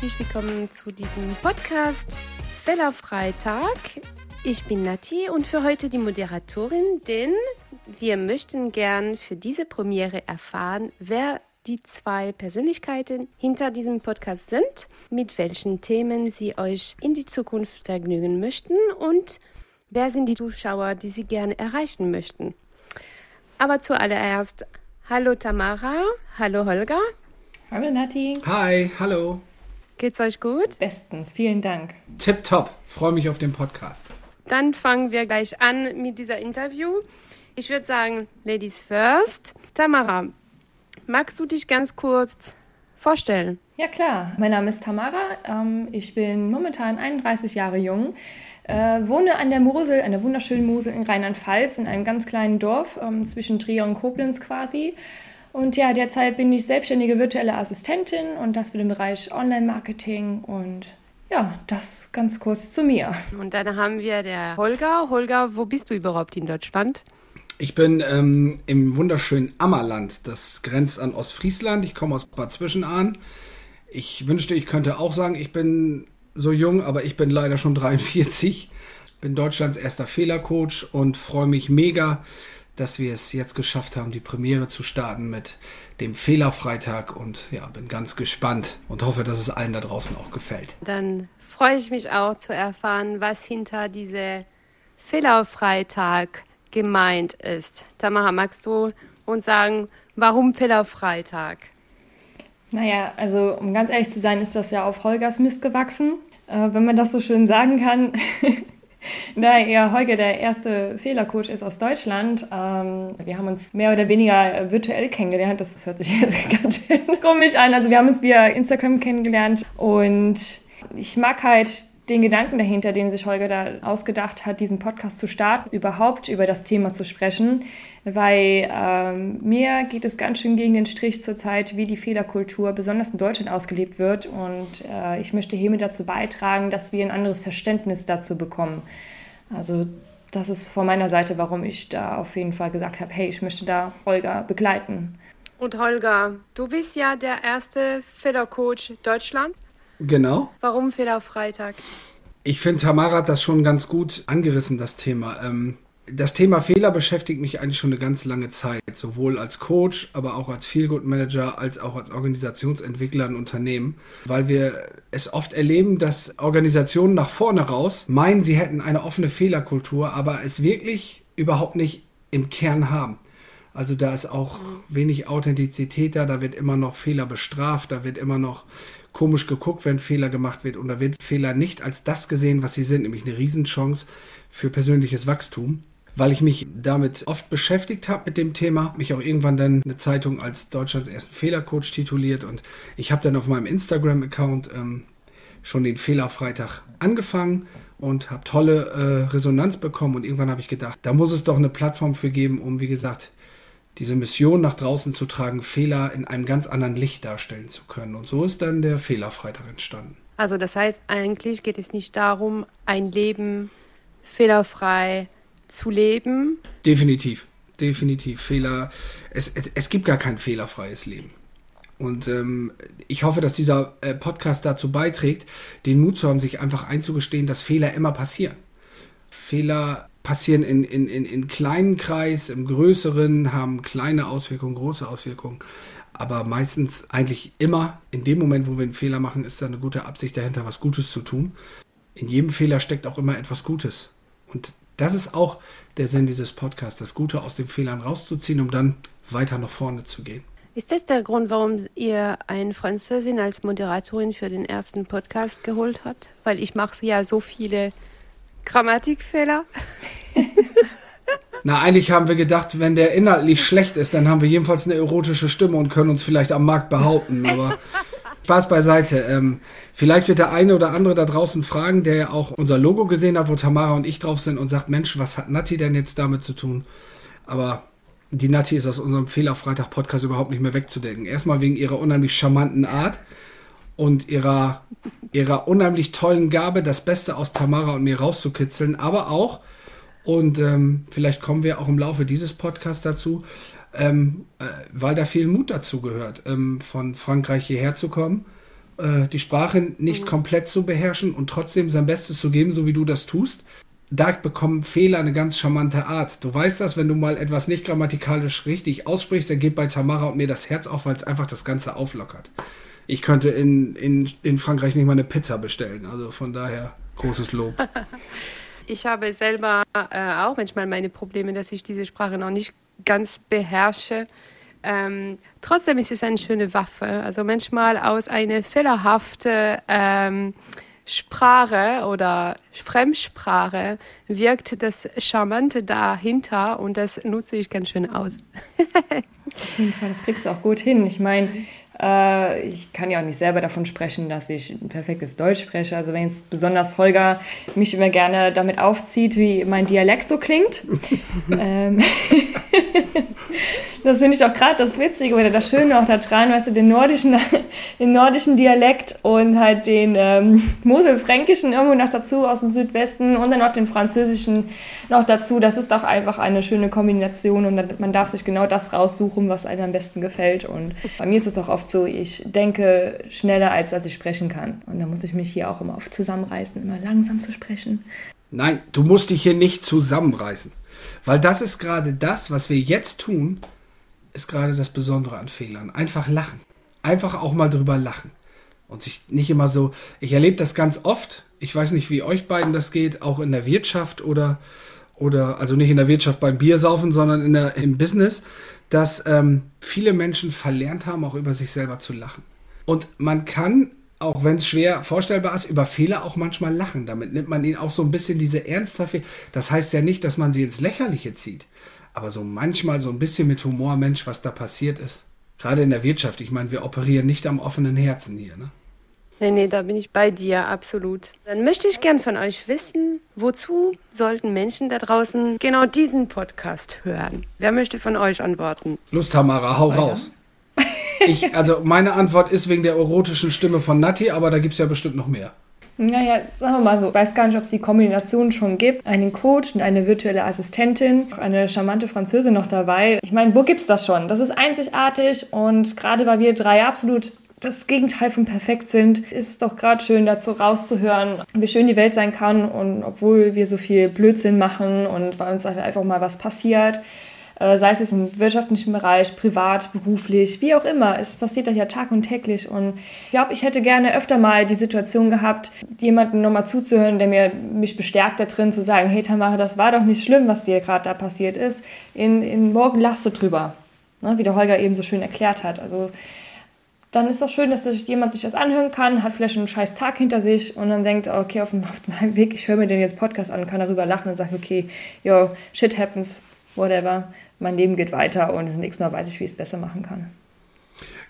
Herzlich willkommen zu diesem Podcast Fehlerfreitag. Ich bin Nati und für heute die Moderatorin, denn wir möchten gern für diese Premiere erfahren, wer die zwei Persönlichkeiten hinter diesem Podcast sind, mit welchen Themen sie euch in die Zukunft vergnügen möchten und wer sind die Zuschauer, die sie gerne erreichen möchten. Aber zuallererst, hallo Tamara, hallo Holger. Hallo Nati. Hi, hallo. Geht's euch gut? Bestens, vielen Dank. Tipptopp, freue mich auf den Podcast. Dann fangen wir gleich an mit dieser Interview. Ich würde sagen, Ladies first. Tamara, magst du dich ganz kurz vorstellen? Ja klar, mein Name ist Tamara. Ähm, ich bin momentan 31 Jahre jung, äh, wohne an der Mosel, an der wunderschönen Mosel in Rheinland-Pfalz, in einem ganz kleinen Dorf ähm, zwischen Trier und Koblenz quasi. Und ja, derzeit bin ich selbstständige virtuelle Assistentin und das für den Bereich Online-Marketing und ja, das ganz kurz zu mir. Und dann haben wir der Holger. Holger, wo bist du überhaupt in Deutschland? Ich bin ähm, im wunderschönen Ammerland. Das grenzt an Ostfriesland. Ich komme aus Bad Zwischenahn. Ich wünschte, ich könnte auch sagen, ich bin so jung, aber ich bin leider schon 43. Bin Deutschlands erster Fehlercoach und freue mich mega, dass wir es jetzt geschafft haben, die Premiere zu starten mit dem Fehlerfreitag und ja, bin ganz gespannt und hoffe, dass es allen da draußen auch gefällt. Dann freue ich mich auch zu erfahren, was hinter diese Fehlerfreitag gemeint ist. Tamara, magst du uns sagen, warum Fehlerfreitag? Naja, also um ganz ehrlich zu sein, ist das ja auf Holgers Mist gewachsen, äh, wenn man das so schön sagen kann. Da ja Holger der erste Fehlercoach ist aus Deutschland, ähm, wir haben uns mehr oder weniger virtuell kennengelernt. Das hört sich jetzt ganz schön komisch an. Also wir haben uns via Instagram kennengelernt und ich mag halt den Gedanken dahinter, den sich Holger da ausgedacht hat, diesen Podcast zu starten, überhaupt über das Thema zu sprechen, weil ähm, mir geht es ganz schön gegen den Strich zurzeit, wie die Fehlerkultur besonders in Deutschland ausgelebt wird und äh, ich möchte hiermit dazu beitragen, dass wir ein anderes Verständnis dazu bekommen. Also das ist von meiner Seite, warum ich da auf jeden Fall gesagt habe, hey, ich möchte da Holger begleiten. Und Holger, du bist ja der erste Fehlercoach Deutschland. Genau. Warum Fehlerfreitag? Ich finde, Tamara hat das schon ganz gut angerissen, das Thema. Ähm, das Thema Fehler beschäftigt mich eigentlich schon eine ganz lange Zeit, sowohl als Coach, aber auch als Feelgood Manager, als auch als Organisationsentwickler in Unternehmen, weil wir es oft erleben, dass Organisationen nach vorne raus meinen, sie hätten eine offene Fehlerkultur, aber es wirklich überhaupt nicht im Kern haben. Also da ist auch wenig Authentizität da, da wird immer noch Fehler bestraft, da wird immer noch komisch geguckt, wenn Fehler gemacht wird. Und da wird Fehler nicht als das gesehen, was sie sind, nämlich eine Riesenchance für persönliches Wachstum. Weil ich mich damit oft beschäftigt habe mit dem Thema, mich auch irgendwann dann eine Zeitung als Deutschlands ersten Fehlercoach tituliert. Und ich habe dann auf meinem Instagram-Account ähm, schon den Fehlerfreitag angefangen und habe tolle äh, Resonanz bekommen. Und irgendwann habe ich gedacht, da muss es doch eine Plattform für geben, um wie gesagt diese Mission nach draußen zu tragen, Fehler in einem ganz anderen Licht darstellen zu können. Und so ist dann der Fehlerfreitag entstanden. Also das heißt, eigentlich geht es nicht darum, ein Leben fehlerfrei zu leben. Definitiv, definitiv. Fehler, es, es, es gibt gar kein fehlerfreies Leben. Und ähm, ich hoffe, dass dieser äh, Podcast dazu beiträgt, den Mut zu haben, sich einfach einzugestehen, dass Fehler immer passieren. Fehler passieren in, in, in, in kleinen Kreis, im größeren, haben kleine Auswirkungen, große Auswirkungen. Aber meistens eigentlich immer in dem Moment, wo wir einen Fehler machen, ist da eine gute Absicht dahinter, was Gutes zu tun. In jedem Fehler steckt auch immer etwas Gutes. Und das ist auch der Sinn dieses Podcasts, das Gute aus den Fehlern rauszuziehen, um dann weiter nach vorne zu gehen. Ist das der Grund, warum ihr eine Französin als Moderatorin für den ersten Podcast geholt habt? Weil ich mache ja so viele Grammatikfehler. Na, eigentlich haben wir gedacht, wenn der inhaltlich schlecht ist, dann haben wir jedenfalls eine erotische Stimme und können uns vielleicht am Markt behaupten. Aber Spaß beiseite. Ähm, vielleicht wird der eine oder andere da draußen fragen, der ja auch unser Logo gesehen hat, wo Tamara und ich drauf sind und sagt, Mensch, was hat Nati denn jetzt damit zu tun? Aber die Nati ist aus unserem Fehlerfreitag-Podcast überhaupt nicht mehr wegzudenken. Erstmal wegen ihrer unheimlich charmanten Art und ihrer, ihrer unheimlich tollen Gabe, das Beste aus Tamara und mir rauszukitzeln, aber auch, und ähm, vielleicht kommen wir auch im Laufe dieses Podcasts dazu, ähm, äh, weil da viel Mut dazu gehört, ähm, von Frankreich hierher zu kommen äh, die Sprache nicht mhm. komplett zu beherrschen und trotzdem sein Bestes zu geben, so wie du das tust. Da bekommen Fehler eine ganz charmante Art. Du weißt das, wenn du mal etwas nicht grammatikalisch richtig aussprichst, dann geht bei Tamara und mir das Herz auf, weil es einfach das Ganze auflockert. Ich könnte in, in, in Frankreich nicht mal eine Pizza bestellen. Also von daher großes Lob. ich habe selber äh, auch manchmal meine Probleme, dass ich diese Sprache noch nicht ganz beherrsche. Ähm, trotzdem ist es eine schöne Waffe. Also manchmal aus einer fehlerhaften ähm, Sprache oder Fremdsprache wirkt das Charmante dahinter und das nutze ich ganz schön aus. Auf jeden Fall, das kriegst du auch gut hin. Ich meine, äh, ich kann ja auch nicht selber davon sprechen, dass ich ein perfektes Deutsch spreche. Also wenn jetzt besonders Holger mich immer gerne damit aufzieht, wie mein Dialekt so klingt. ähm, das finde ich auch gerade das Witzige oder das Schöne auch daran, weißt du, den nordischen, den nordischen Dialekt und halt den ähm, Moselfränkischen irgendwo noch dazu aus dem Südwesten und dann noch den französischen noch dazu. Das ist doch einfach eine schöne Kombination und man darf sich genau das raussuchen, was einem am besten gefällt. Und bei mir ist es auch oft so, ich denke schneller, als dass ich sprechen kann. Und da muss ich mich hier auch immer oft zusammenreißen, immer langsam zu sprechen. Nein, du musst dich hier nicht zusammenreißen. Weil das ist gerade das, was wir jetzt tun, ist gerade das Besondere an Fehlern. Einfach lachen. Einfach auch mal drüber lachen. Und sich nicht immer so. Ich erlebe das ganz oft. Ich weiß nicht, wie euch beiden das geht, auch in der Wirtschaft oder, oder also nicht in der Wirtschaft beim Biersaufen, sondern in der, im Business, dass ähm, viele Menschen verlernt haben, auch über sich selber zu lachen. Und man kann auch wenn es schwer vorstellbar ist, über Fehler auch manchmal lachen. Damit nimmt man ihnen auch so ein bisschen diese ernsthafte. Das heißt ja nicht, dass man sie ins Lächerliche zieht. Aber so manchmal so ein bisschen mit Humor, Mensch, was da passiert ist. Gerade in der Wirtschaft. Ich meine, wir operieren nicht am offenen Herzen hier, ne? Nee, nee, da bin ich bei dir, absolut. Dann möchte ich gern von euch wissen, wozu sollten Menschen da draußen genau diesen Podcast hören? Wer möchte von euch antworten? Lust, Tamara, hau oh, raus. Ich, also meine Antwort ist wegen der erotischen Stimme von Nati, aber da gibt es ja bestimmt noch mehr. Naja, sagen wir mal so, ich weiß gar nicht, ob es die Kombination schon gibt. Einen Coach und eine virtuelle Assistentin, eine charmante Französin noch dabei. Ich meine, wo gibt es das schon? Das ist einzigartig und gerade weil wir drei absolut das Gegenteil von perfekt sind, ist es doch gerade schön, dazu rauszuhören, wie schön die Welt sein kann und obwohl wir so viel Blödsinn machen und bei uns halt einfach mal was passiert, äh, sei es im wirtschaftlichen Bereich, privat, beruflich, wie auch immer. Es passiert ja Tag und täglich und ich glaube, ich hätte gerne öfter mal die Situation gehabt, jemanden nochmal zuzuhören, der mir mich bestärkt da drin, zu sagen, hey Tamara, das war doch nicht schlimm, was dir gerade da passiert ist. In, in morgen du drüber, ne? wie der Holger eben so schön erklärt hat. Also dann ist doch schön, dass sich jemand sich das anhören kann, hat vielleicht einen scheiß Tag hinter sich und dann denkt, okay, auf dem, auf dem Weg, ich höre mir den jetzt Podcast an und kann darüber lachen und sagt, okay, yo, shit happens, whatever mein Leben geht weiter und das nächste Mal weiß ich, wie ich es besser machen kann.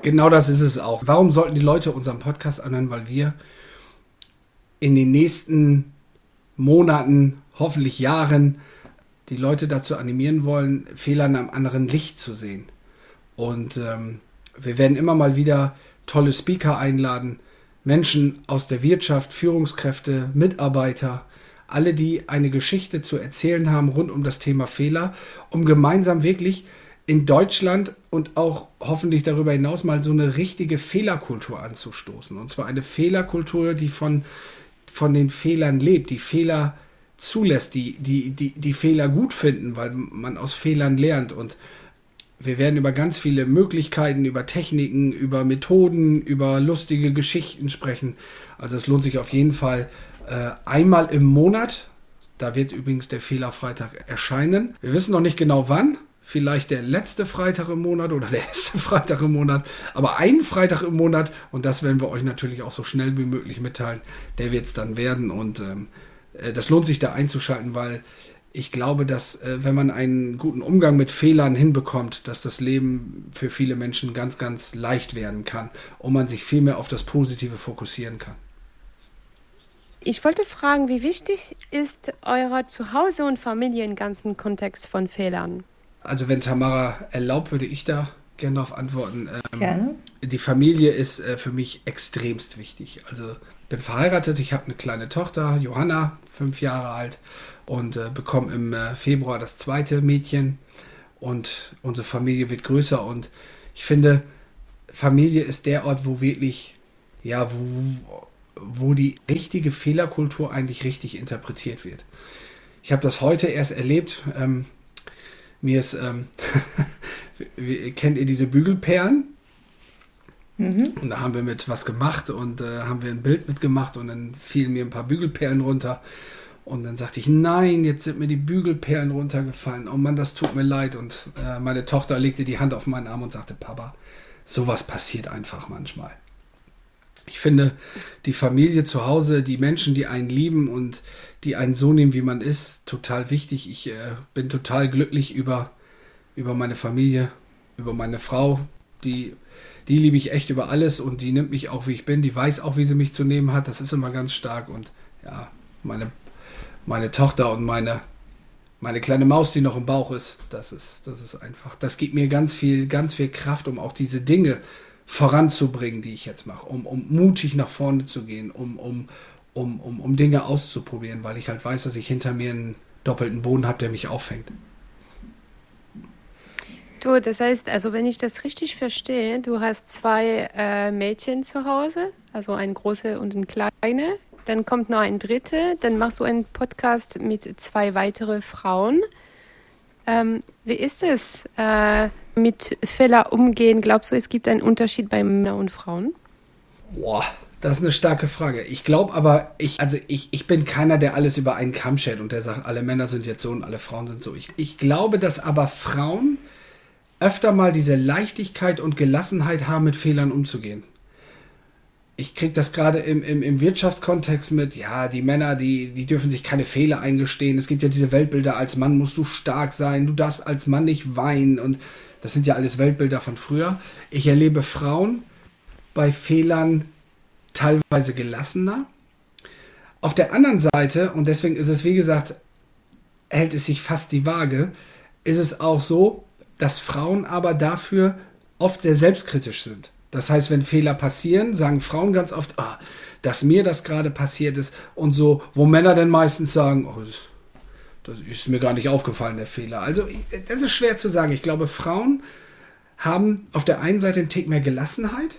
Genau das ist es auch. Warum sollten die Leute unseren Podcast anhören? Weil wir in den nächsten Monaten, hoffentlich Jahren, die Leute dazu animieren wollen, Fehler in einem anderen Licht zu sehen. Und ähm, wir werden immer mal wieder tolle Speaker einladen, Menschen aus der Wirtschaft, Führungskräfte, Mitarbeiter, alle, die eine Geschichte zu erzählen haben rund um das Thema Fehler, um gemeinsam wirklich in Deutschland und auch hoffentlich darüber hinaus mal so eine richtige Fehlerkultur anzustoßen. Und zwar eine Fehlerkultur, die von, von den Fehlern lebt, die Fehler zulässt, die, die, die, die Fehler gut finden, weil man aus Fehlern lernt. Und wir werden über ganz viele Möglichkeiten, über Techniken, über Methoden, über lustige Geschichten sprechen. Also es lohnt sich auf jeden Fall, äh, einmal im Monat. Da wird übrigens der Fehlerfreitag erscheinen. Wir wissen noch nicht genau wann. Vielleicht der letzte Freitag im Monat oder der erste Freitag im Monat. Aber einen Freitag im Monat, und das werden wir euch natürlich auch so schnell wie möglich mitteilen, der wird es dann werden. Und ähm, äh, das lohnt sich da einzuschalten, weil ich glaube, dass äh, wenn man einen guten Umgang mit Fehlern hinbekommt, dass das Leben für viele Menschen ganz, ganz leicht werden kann und man sich viel mehr auf das Positive fokussieren kann. Ich wollte fragen, wie wichtig ist euer Zuhause und Familie im ganzen Kontext von Fehlern? Also wenn Tamara erlaubt, würde ich da gerne darauf antworten. Ähm, gerne. Die Familie ist äh, für mich extremst wichtig. Also ich bin verheiratet, ich habe eine kleine Tochter, Johanna, fünf Jahre alt, und äh, bekomme im äh, Februar das zweite Mädchen. Und unsere Familie wird größer und ich finde, Familie ist der Ort, wo wirklich ja, wo, wo die richtige Fehlerkultur eigentlich richtig interpretiert wird. Ich habe das heute erst erlebt. Ähm, mir ist, ähm, kennt ihr diese Bügelperlen? Mhm. Und da haben wir mit was gemacht und äh, haben wir ein Bild mitgemacht und dann fielen mir ein paar Bügelperlen runter. Und dann sagte ich, nein, jetzt sind mir die Bügelperlen runtergefallen. Oh Mann, das tut mir leid. Und äh, meine Tochter legte die Hand auf meinen Arm und sagte, Papa, sowas passiert einfach manchmal. Ich finde, die Familie zu Hause, die Menschen, die einen lieben und die einen so nehmen, wie man ist, total wichtig. Ich äh, bin total glücklich über, über meine Familie, über meine Frau, die die liebe ich echt über alles und die nimmt mich auch, wie ich bin. Die weiß auch, wie sie mich zu nehmen hat. Das ist immer ganz stark. Und ja, meine, meine Tochter und meine, meine kleine Maus, die noch im Bauch ist, das ist, das ist einfach, das gibt mir ganz viel, ganz viel Kraft, um auch diese Dinge voranzubringen, die ich jetzt mache, um, um mutig nach vorne zu gehen, um, um, um, um, um Dinge auszuprobieren, weil ich halt weiß, dass ich hinter mir einen doppelten Boden habe, der mich auffängt. Du, das heißt, also wenn ich das richtig verstehe, du hast zwei äh, Mädchen zu Hause, also eine große und eine kleine. Dann kommt noch ein dritte, dann machst du einen Podcast mit zwei weiteren Frauen. Ähm, wie ist es äh, mit Fehler umgehen? Glaubst du, es gibt einen Unterschied bei Männern und Frauen? Boah, das ist eine starke Frage. Ich glaube aber, ich, also ich, ich bin keiner, der alles über einen Kamm schert und der sagt, alle Männer sind jetzt so und alle Frauen sind so. Ich, ich glaube, dass aber Frauen öfter mal diese Leichtigkeit und Gelassenheit haben, mit Fehlern umzugehen. Ich kriege das gerade im, im, im Wirtschaftskontext mit, ja, die Männer, die, die dürfen sich keine Fehler eingestehen. Es gibt ja diese Weltbilder, als Mann musst du stark sein, du darfst als Mann nicht weinen und das sind ja alles Weltbilder von früher. Ich erlebe Frauen bei Fehlern teilweise gelassener. Auf der anderen Seite, und deswegen ist es, wie gesagt, hält es sich fast die Waage, ist es auch so, dass Frauen aber dafür oft sehr selbstkritisch sind. Das heißt, wenn Fehler passieren, sagen Frauen ganz oft, ah, dass mir das gerade passiert ist und so, wo Männer dann meistens sagen, oh, das, ist mir gar nicht aufgefallen, der Fehler. Also, das ist schwer zu sagen. Ich glaube, Frauen haben auf der einen Seite einen Tick mehr Gelassenheit,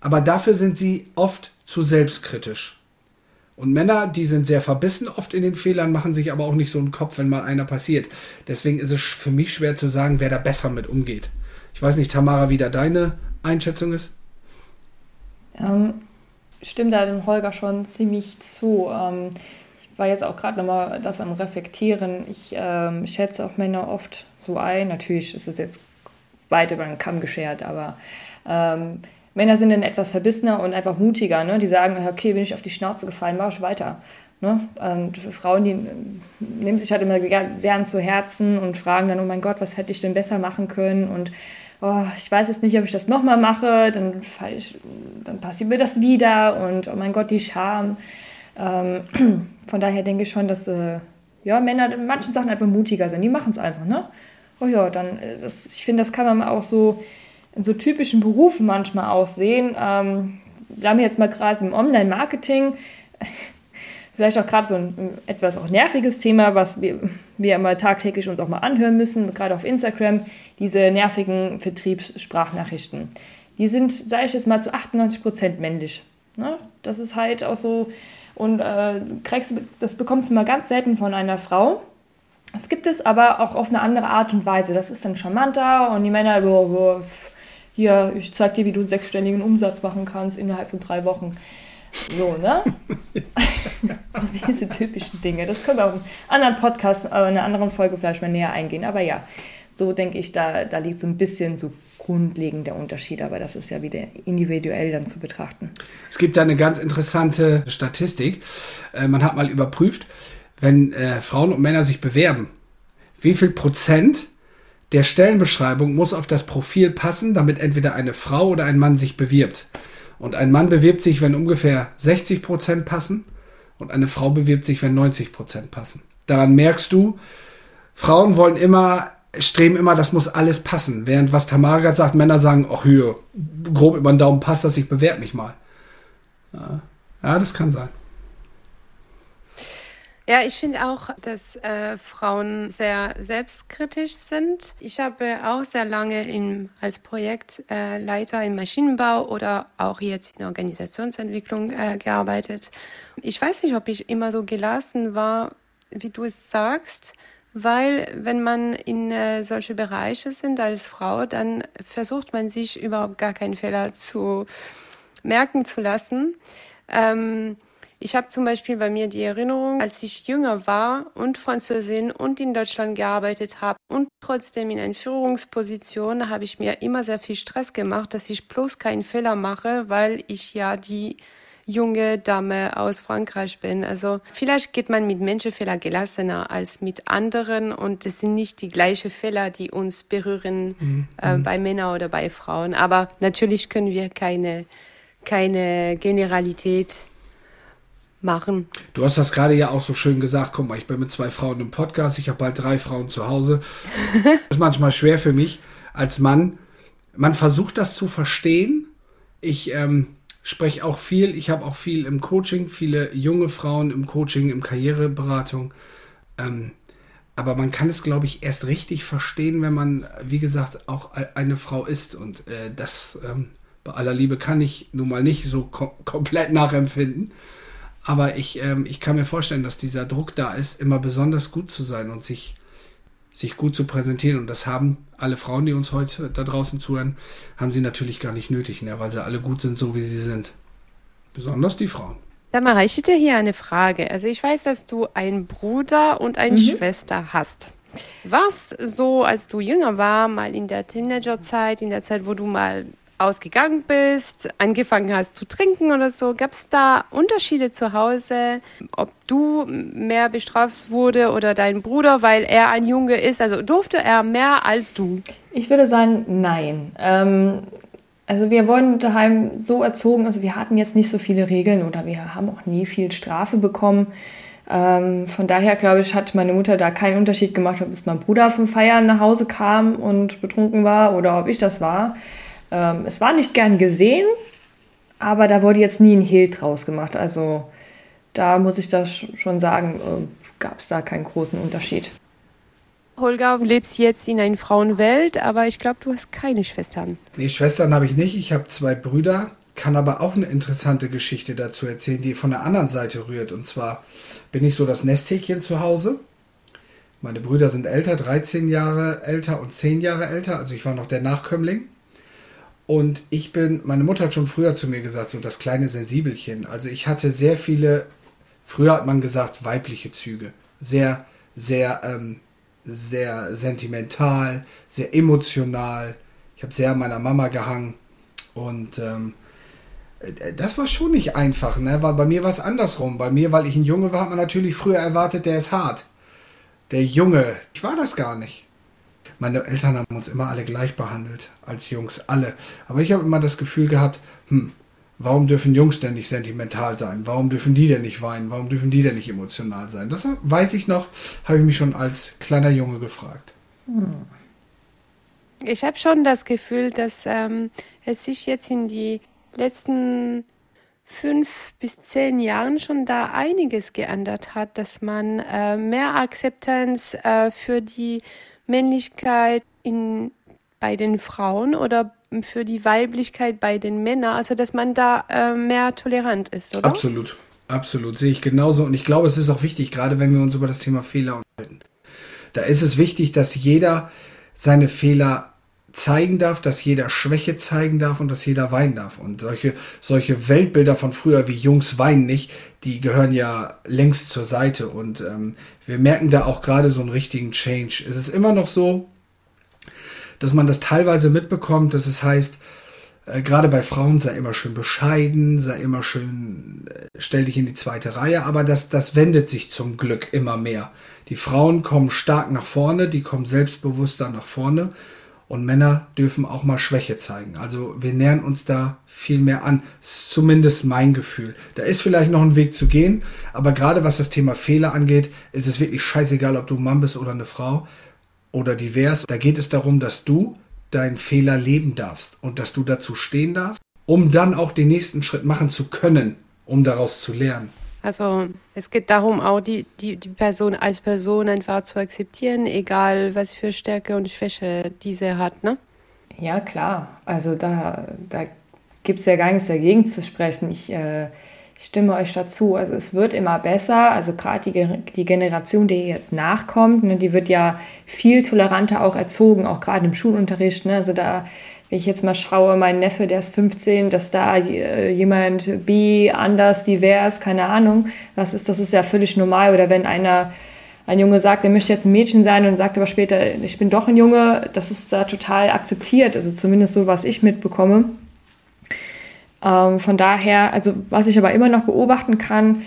aber dafür sind sie oft zu selbstkritisch. Und Männer, die sind sehr verbissen oft in den Fehlern, machen sich aber auch nicht so einen Kopf, wenn mal einer passiert. Deswegen ist es für mich schwer zu sagen, wer da besser mit umgeht. Ich weiß nicht, Tamara, wie da deine Einschätzung ist. Ähm, stimmt da dem Holger schon ziemlich zu. Ähm, ich war jetzt auch gerade nochmal das am Reflektieren. Ich ähm, schätze auch Männer oft so ein. Natürlich ist es jetzt weit über den Kamm geschert, aber ähm, Männer sind dann etwas verbissener und einfach mutiger. Ne? Die sagen, okay, bin ich auf die Schnauze gefallen, mach ich weiter. Ne? Und Frauen, die nehmen sich halt immer sehr an zu Herzen und fragen dann, oh mein Gott, was hätte ich denn besser machen können? Und oh, ich weiß jetzt nicht, ob ich das nochmal mache, dann, ich, dann passiert mir das wieder und oh mein Gott, die Scham. Ähm, von daher denke ich schon, dass äh, ja, Männer in manchen Sachen einfach mutiger sind. Die machen es einfach, ne? Oh ja, dann, äh, das, ich finde, das kann man auch so in so typischen Berufen manchmal aussehen. Ähm, wir haben jetzt mal gerade im Online-Marketing vielleicht auch gerade so ein etwas auch nerviges Thema, was wir, wir immer tagtäglich uns auch mal anhören müssen, gerade auf Instagram, diese nervigen Vertriebssprachnachrichten. Die sind, sage ich jetzt mal, zu 98 Prozent männlich. Ne? Das ist halt auch so, und äh, kriegst, das bekommst du mal ganz selten von einer Frau. Es gibt es aber auch auf eine andere Art und Weise. Das ist dann charmanter und die Männer, boah, boah, hier, ich zeig dir, wie du einen sechsstelligen Umsatz machen kannst innerhalb von drei Wochen. So, ne? also diese typischen Dinge. Das können wir auf einem anderen Podcast, äh, in einer anderen Folge vielleicht mal näher eingehen. Aber ja, so denke ich, da, da liegt so ein bisschen so grundlegend der Unterschied. Aber das ist ja wieder individuell dann zu betrachten. Es gibt da eine ganz interessante Statistik. Äh, man hat mal überprüft, wenn äh, Frauen und Männer sich bewerben, wie viel Prozent der Stellenbeschreibung muss auf das Profil passen, damit entweder eine Frau oder ein Mann sich bewirbt. Und ein Mann bewirbt sich, wenn ungefähr 60 Prozent passen und eine Frau bewirbt sich, wenn 90 Prozent passen. Daran merkst du, Frauen wollen immer, streben immer, das muss alles passen. Während was Tamara gerade sagt, Männer sagen, ach hier, grob über den Daumen passt das, ich bewerbe mich mal. Ja, ja das kann sein. Ja, ich finde auch, dass äh, Frauen sehr selbstkritisch sind. Ich habe auch sehr lange im, als Projektleiter äh, im Maschinenbau oder auch jetzt in Organisationsentwicklung äh, gearbeitet. Ich weiß nicht, ob ich immer so gelassen war, wie du es sagst, weil wenn man in äh, solche Bereiche sind als Frau, dann versucht man sich überhaupt gar keinen Fehler zu merken zu lassen. Ähm, ich habe zum Beispiel bei mir die Erinnerung, als ich jünger war und Französin und in Deutschland gearbeitet habe und trotzdem in einer Führungsposition habe ich mir immer sehr viel Stress gemacht, dass ich bloß keinen Fehler mache, weil ich ja die junge Dame aus Frankreich bin. Also vielleicht geht man mit Menschenfehler gelassener als mit anderen und es sind nicht die gleichen Fehler, die uns berühren mhm. äh, bei Männern oder bei Frauen. Aber natürlich können wir keine, keine Generalität machen. Du hast das gerade ja auch so schön gesagt. Guck mal, ich bin mit zwei Frauen im Podcast, ich habe bald drei Frauen zu Hause. das ist manchmal schwer für mich als Mann. Man versucht das zu verstehen. Ich ähm, spreche auch viel, ich habe auch viel im Coaching, viele junge Frauen im Coaching, im Karriereberatung. Ähm, aber man kann es, glaube ich, erst richtig verstehen, wenn man, wie gesagt, auch eine Frau ist. Und äh, das ähm, bei aller Liebe kann ich nun mal nicht so kom komplett nachempfinden. Aber ich, ähm, ich kann mir vorstellen, dass dieser Druck da ist, immer besonders gut zu sein und sich, sich gut zu präsentieren. Und das haben alle Frauen, die uns heute da draußen zuhören, haben sie natürlich gar nicht nötig, ne? weil sie alle gut sind, so wie sie sind. Besonders die Frauen. Tamara, ich hätte hier eine Frage. Also ich weiß, dass du einen Bruder und eine mhm. Schwester hast. Was so, als du jünger war, mal in der Teenagerzeit, in der Zeit, wo du mal ausgegangen bist, angefangen hast zu trinken oder so, gab es da Unterschiede zu Hause, ob du mehr bestraft wurde oder dein Bruder, weil er ein Junge ist? Also durfte er mehr als du? Ich würde sagen, nein. Ähm, also wir wurden daheim so erzogen, also wir hatten jetzt nicht so viele Regeln oder wir haben auch nie viel Strafe bekommen. Ähm, von daher, glaube ich, hat meine Mutter da keinen Unterschied gemacht, ob es mein Bruder vom Feiern nach Hause kam und betrunken war oder ob ich das war. Ähm, es war nicht gern gesehen, aber da wurde jetzt nie ein Hehl draus gemacht. Also da muss ich das schon sagen, äh, gab es da keinen großen Unterschied. Holger, du lebst jetzt in einer Frauenwelt, aber ich glaube, du hast keine Schwestern. Nee, Schwestern habe ich nicht. Ich habe zwei Brüder, kann aber auch eine interessante Geschichte dazu erzählen, die von der anderen Seite rührt. Und zwar bin ich so das Nesthäkchen zu Hause. Meine Brüder sind älter, 13 Jahre älter und 10 Jahre älter. Also ich war noch der Nachkömmling. Und ich bin, meine Mutter hat schon früher zu mir gesagt, so das kleine Sensibelchen. Also ich hatte sehr viele, früher hat man gesagt, weibliche Züge. Sehr, sehr, ähm, sehr sentimental, sehr emotional. Ich habe sehr an meiner Mama gehangen. Und ähm, äh, das war schon nicht einfach, ne? Weil bei mir war es andersrum. Bei mir, weil ich ein Junge war, hat man natürlich früher erwartet, der ist hart. Der Junge, ich war das gar nicht. Meine Eltern haben uns immer alle gleich behandelt, als Jungs, alle. Aber ich habe immer das Gefühl gehabt, hm, warum dürfen Jungs denn nicht sentimental sein? Warum dürfen die denn nicht weinen? Warum dürfen die denn nicht emotional sein? Das weiß ich noch, habe ich mich schon als kleiner Junge gefragt. Hm. Ich habe schon das Gefühl, dass ähm, es sich jetzt in die letzten fünf bis zehn Jahren schon da einiges geändert hat, dass man äh, mehr Akzeptanz äh, für die Männlichkeit in, bei den Frauen oder für die Weiblichkeit bei den Männern, also dass man da äh, mehr tolerant ist, oder? Absolut, absolut, sehe ich genauso. Und ich glaube, es ist auch wichtig, gerade wenn wir uns über das Thema Fehler unterhalten. Da ist es wichtig, dass jeder seine Fehler zeigen darf, dass jeder Schwäche zeigen darf und dass jeder weinen darf. Und solche, solche Weltbilder von früher wie Jungs weinen nicht, die gehören ja längst zur Seite. Und ähm, wir merken da auch gerade so einen richtigen Change. Es ist immer noch so, dass man das teilweise mitbekommt, dass es heißt, äh, gerade bei Frauen sei immer schön bescheiden, sei immer schön, äh, stell dich in die zweite Reihe, aber das, das wendet sich zum Glück immer mehr. Die Frauen kommen stark nach vorne, die kommen selbstbewusster nach vorne und Männer dürfen auch mal Schwäche zeigen. Also wir nähern uns da viel mehr an. Das ist zumindest mein Gefühl. Da ist vielleicht noch ein Weg zu gehen, aber gerade was das Thema Fehler angeht, ist es wirklich scheißegal, ob du ein Mann bist oder eine Frau oder divers. Da geht es darum, dass du deinen Fehler leben darfst und dass du dazu stehen darfst, um dann auch den nächsten Schritt machen zu können, um daraus zu lernen. Also es geht darum, auch die, die, die Person als Person einfach zu akzeptieren, egal was für Stärke und Schwäche diese hat, ne? Ja, klar. Also da, da gibt es ja gar nichts dagegen zu sprechen. Ich, äh, ich stimme euch dazu. Also es wird immer besser. Also gerade die, die Generation, die jetzt nachkommt, ne, die wird ja viel toleranter auch erzogen, auch gerade im Schulunterricht. Ne? Also da, wenn ich jetzt mal schaue, mein Neffe, der ist 15, dass da äh, jemand B anders, divers, keine Ahnung, was ist, das ist ja völlig normal. Oder wenn einer ein Junge sagt, er möchte jetzt ein Mädchen sein und sagt aber später, ich bin doch ein Junge, das ist da total akzeptiert, also zumindest so, was ich mitbekomme. Ähm, von daher, also was ich aber immer noch beobachten kann,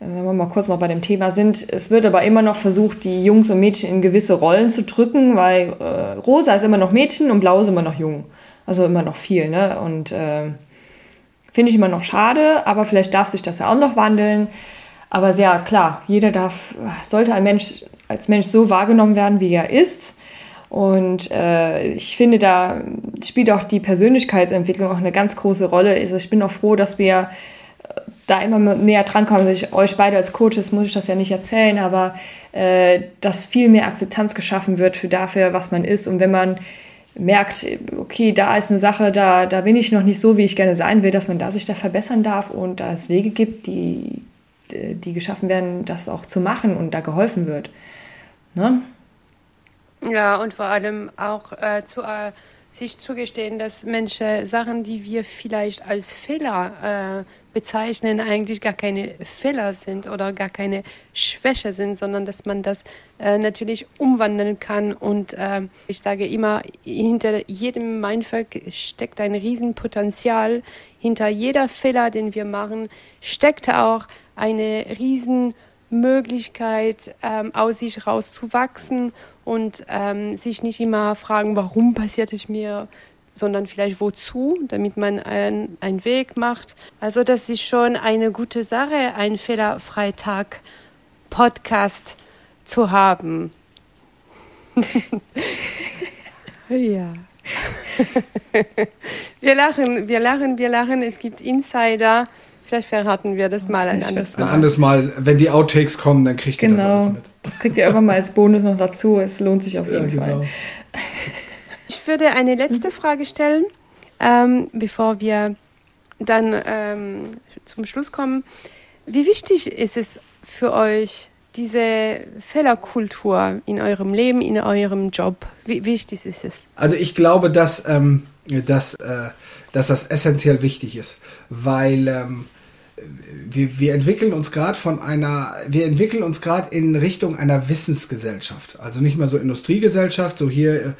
äh, wenn wir mal kurz noch bei dem Thema sind, es wird aber immer noch versucht, die Jungs und Mädchen in gewisse Rollen zu drücken, weil äh, rosa ist immer noch Mädchen und blau ist immer noch jung. Also immer noch viel, ne? Und äh, finde ich immer noch schade, aber vielleicht darf sich das ja auch noch wandeln. Aber sehr klar, jeder darf, sollte ein Mensch als Mensch so wahrgenommen werden, wie er ist. Und äh, ich finde, da spielt auch die Persönlichkeitsentwicklung auch eine ganz große Rolle. Also ich bin auch froh, dass wir äh, da immer näher drankommen. Also ich, euch beide als Coaches muss ich das ja nicht erzählen, aber äh, dass viel mehr Akzeptanz geschaffen wird für dafür, was man ist. Und wenn man merkt, okay, da ist eine Sache, da, da bin ich noch nicht so, wie ich gerne sein will, dass man da sich da verbessern darf und da es Wege gibt, die, die geschaffen werden, das auch zu machen und da geholfen wird. Ne? Ja, und vor allem auch äh, zu, äh, sich zugestehen, dass Menschen Sachen, die wir vielleicht als Fehler äh, bezeichnen, eigentlich gar keine Fehler sind oder gar keine Schwäche sind, sondern dass man das äh, natürlich umwandeln kann. Und äh, ich sage immer, hinter jedem Mindfuck steckt ein Riesenpotenzial. Hinter jeder Fehler, den wir machen, steckt auch eine Riesenmöglichkeit, ähm, aus sich rauszuwachsen und ähm, sich nicht immer fragen, warum passiert es mir, sondern vielleicht wozu, damit man einen, einen Weg macht. Also das ist schon eine gute Sache, einen Fehlerfreitag Podcast zu haben. ja. wir lachen, wir lachen, wir lachen. Es gibt Insider. Vielleicht verraten wir das mal ein anderes Mal. Ein anderes Mal, wenn die Outtakes kommen, dann kriegt genau. ihr das genau. alles mit. Das kriegt ihr irgendwann mal als Bonus noch dazu. Es lohnt sich auf jeden ja, genau. Fall. Ich würde eine letzte Frage stellen, ähm, bevor wir dann ähm, zum Schluss kommen. Wie wichtig ist es für euch, diese Fehlerkultur in eurem Leben, in eurem Job? Wie wichtig ist es? Also ich glaube, dass, ähm, dass, äh, dass das essentiell wichtig ist, weil ähm, wir, wir entwickeln uns gerade von einer, wir entwickeln uns gerade in Richtung einer Wissensgesellschaft. Also nicht mehr so Industriegesellschaft, so hier äh,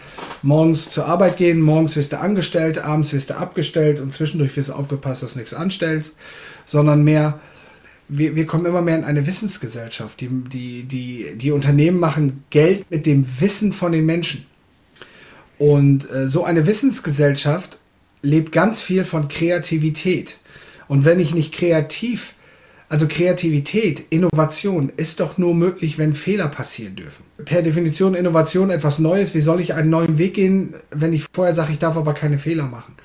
morgens zur Arbeit gehen, morgens wirst du angestellt, abends wirst du abgestellt und zwischendurch wirst du aufgepasst, dass du nichts anstellst, sondern mehr, wir, wir kommen immer mehr in eine Wissensgesellschaft. Die, die, die, die Unternehmen machen Geld mit dem Wissen von den Menschen. Und äh, so eine Wissensgesellschaft lebt ganz viel von Kreativität. Und wenn ich nicht kreativ, also Kreativität, Innovation ist doch nur möglich, wenn Fehler passieren dürfen. Per Definition Innovation etwas Neues. Wie soll ich einen neuen Weg gehen, wenn ich vorher sage, ich darf aber keine Fehler machen?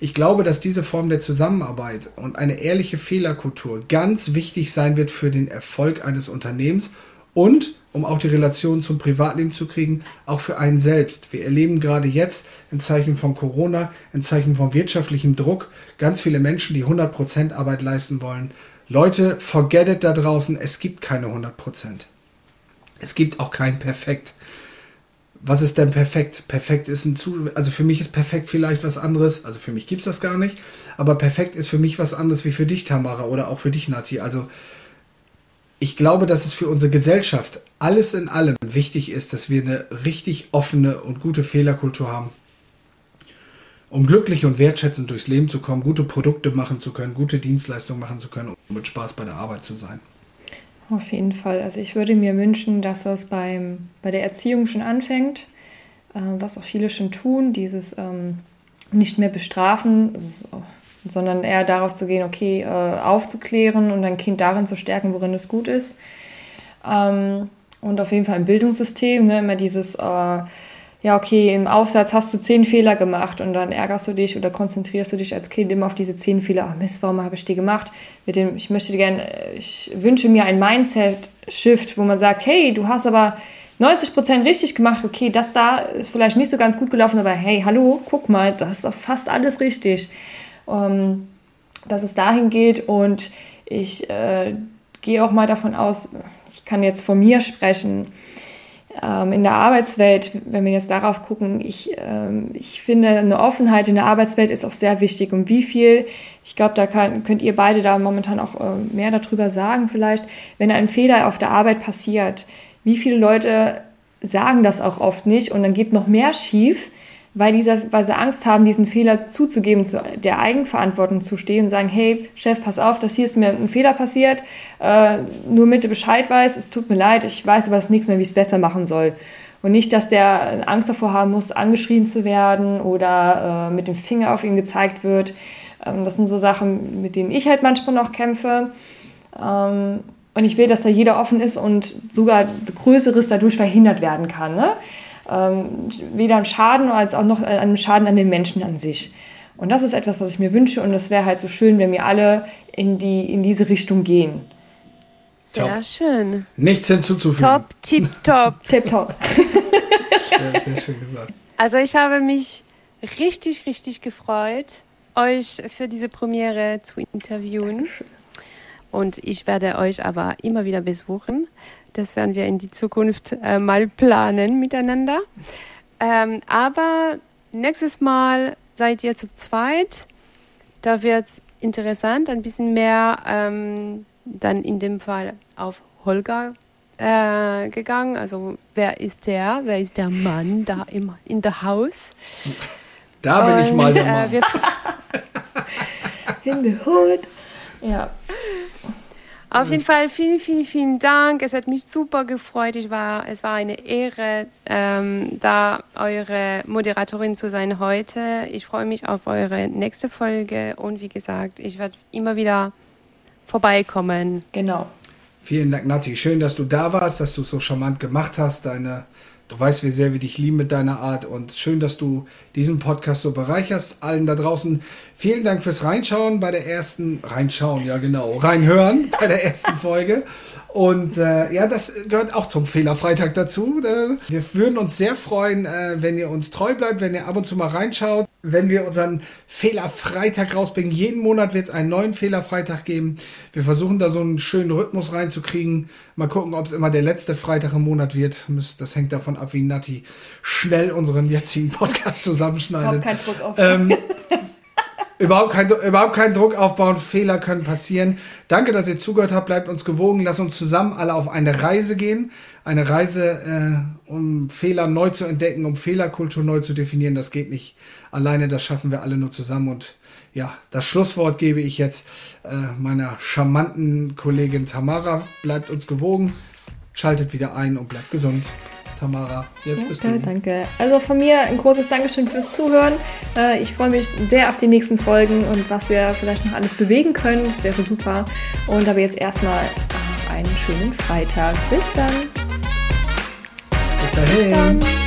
Ich glaube, dass diese Form der Zusammenarbeit und eine ehrliche Fehlerkultur ganz wichtig sein wird für den Erfolg eines Unternehmens und um auch die Relation zum Privatleben zu kriegen, auch für einen selbst. Wir erleben gerade jetzt in Zeichen von Corona, in Zeichen von wirtschaftlichem Druck, ganz viele Menschen, die 100% Arbeit leisten wollen. Leute, forget it da draußen, es gibt keine 100%. Es gibt auch kein Perfekt. Was ist denn perfekt? Perfekt ist ein Zu also für mich ist perfekt vielleicht was anderes, also für mich gibt es das gar nicht, aber perfekt ist für mich was anderes wie für dich, Tamara, oder auch für dich, Nati. Also ich glaube, dass es für unsere Gesellschaft alles in allem wichtig ist, dass wir eine richtig offene und gute Fehlerkultur haben. Um glücklich und wertschätzend durchs Leben zu kommen, gute Produkte machen zu können, gute Dienstleistungen machen zu können und mit Spaß bei der Arbeit zu sein. Auf jeden Fall. Also ich würde mir wünschen, dass das beim, bei der Erziehung schon anfängt, äh, was auch viele schon tun, dieses ähm, nicht mehr bestrafen. Das ist auch sondern eher darauf zu gehen, okay, äh, aufzuklären und ein Kind darin zu stärken, worin es gut ist. Ähm, und auf jeden Fall im Bildungssystem, ne, immer dieses, äh, ja, okay, im Aufsatz hast du zehn Fehler gemacht und dann ärgerst du dich oder konzentrierst du dich als Kind immer auf diese zehn Fehler. Ach Mist, warum habe ich die gemacht? Mit dem, ich möchte gerne, ich wünsche mir ein Mindset-Shift, wo man sagt, hey, du hast aber 90 Prozent richtig gemacht. Okay, das da ist vielleicht nicht so ganz gut gelaufen, aber hey, hallo, guck mal, das ist doch fast alles richtig. Ähm, dass es dahin geht. Und ich äh, gehe auch mal davon aus, ich kann jetzt von mir sprechen, ähm, in der Arbeitswelt, wenn wir jetzt darauf gucken, ich, ähm, ich finde, eine Offenheit in der Arbeitswelt ist auch sehr wichtig. Und wie viel, ich glaube, da kann, könnt ihr beide da momentan auch äh, mehr darüber sagen, vielleicht, wenn ein Fehler auf der Arbeit passiert, wie viele Leute sagen das auch oft nicht? Und dann geht noch mehr schief, weil, dieser, weil sie Angst haben, diesen Fehler zuzugeben, zu der Eigenverantwortung zu stehen und sagen, hey, Chef, pass auf, das hier ist mir ein Fehler passiert, äh, nur mit Bescheid weiß, es tut mir leid, ich weiß aber das nächste Mal, wie ich es besser machen soll. Und nicht, dass der Angst davor haben muss, angeschrien zu werden oder äh, mit dem Finger auf ihn gezeigt wird. Ähm, das sind so Sachen, mit denen ich halt manchmal noch kämpfe. Ähm, und ich will, dass da jeder offen ist und sogar Größeres dadurch verhindert werden kann. Ne? Ähm, weder einen Schaden als auch noch einen Schaden an den Menschen an sich. Und das ist etwas, was ich mir wünsche und es wäre halt so schön, wenn wir alle in, die, in diese Richtung gehen. Sehr top. schön. Nichts hinzuzufügen. Top, tip, top. tip, top. sehr, sehr schön gesagt. Also ich habe mich richtig, richtig gefreut, euch für diese Premiere zu interviewen. Und ich werde euch aber immer wieder besuchen. Das werden wir in die Zukunft äh, mal planen miteinander. Ähm, aber nächstes Mal seid ihr zu zweit. Da wird es interessant, ein bisschen mehr ähm, dann in dem Fall auf Holger äh, gegangen. Also wer ist der? Wer ist der Mann da im, in der Haus? Da bin Und, ich mal der äh, Mann. Äh, in the hood. Ja. Auf jeden Fall vielen, vielen, vielen Dank. Es hat mich super gefreut. Ich war, es war eine Ehre, ähm, da eure Moderatorin zu sein heute. Ich freue mich auf eure nächste Folge und wie gesagt, ich werde immer wieder vorbeikommen. Genau. Vielen Dank, Nati. Schön, dass du da warst, dass du es so charmant gemacht hast. Deine Du weißt, wie sehr wir dich lieben mit deiner Art und schön, dass du diesen Podcast so bereicherst. Allen da draußen vielen Dank fürs Reinschauen bei der ersten, reinschauen, ja genau, reinhören bei der ersten Folge. Und äh, ja, das gehört auch zum Fehlerfreitag dazu. Ne? Wir würden uns sehr freuen, äh, wenn ihr uns treu bleibt, wenn ihr ab und zu mal reinschaut. Wenn wir unseren Fehlerfreitag rausbringen. Jeden Monat wird es einen neuen Fehlerfreitag geben. Wir versuchen da so einen schönen Rhythmus reinzukriegen. Mal gucken, ob es immer der letzte Freitag im Monat wird. Das hängt davon ab, wie Nati schnell unseren jetzigen Podcast zusammenschneidet. Kein Druck auf. Ähm, Überhaupt kein, überhaupt keinen Druck aufbauen, Fehler können passieren. Danke, dass ihr zugehört habt, bleibt uns gewogen, lasst uns zusammen alle auf eine Reise gehen. Eine Reise, äh, um Fehler neu zu entdecken, um Fehlerkultur neu zu definieren. Das geht nicht alleine, das schaffen wir alle nur zusammen. Und ja, das Schlusswort gebe ich jetzt äh, meiner charmanten Kollegin Tamara. Bleibt uns gewogen, schaltet wieder ein und bleibt gesund. Tamara. Jetzt bist du. Danke. Also von mir ein großes Dankeschön fürs Zuhören. Äh, ich freue mich sehr auf die nächsten Folgen und was wir vielleicht noch alles bewegen können. Das wäre super. Und aber jetzt erstmal einen schönen Freitag. Bis dann. Bis dahin. Bis dann.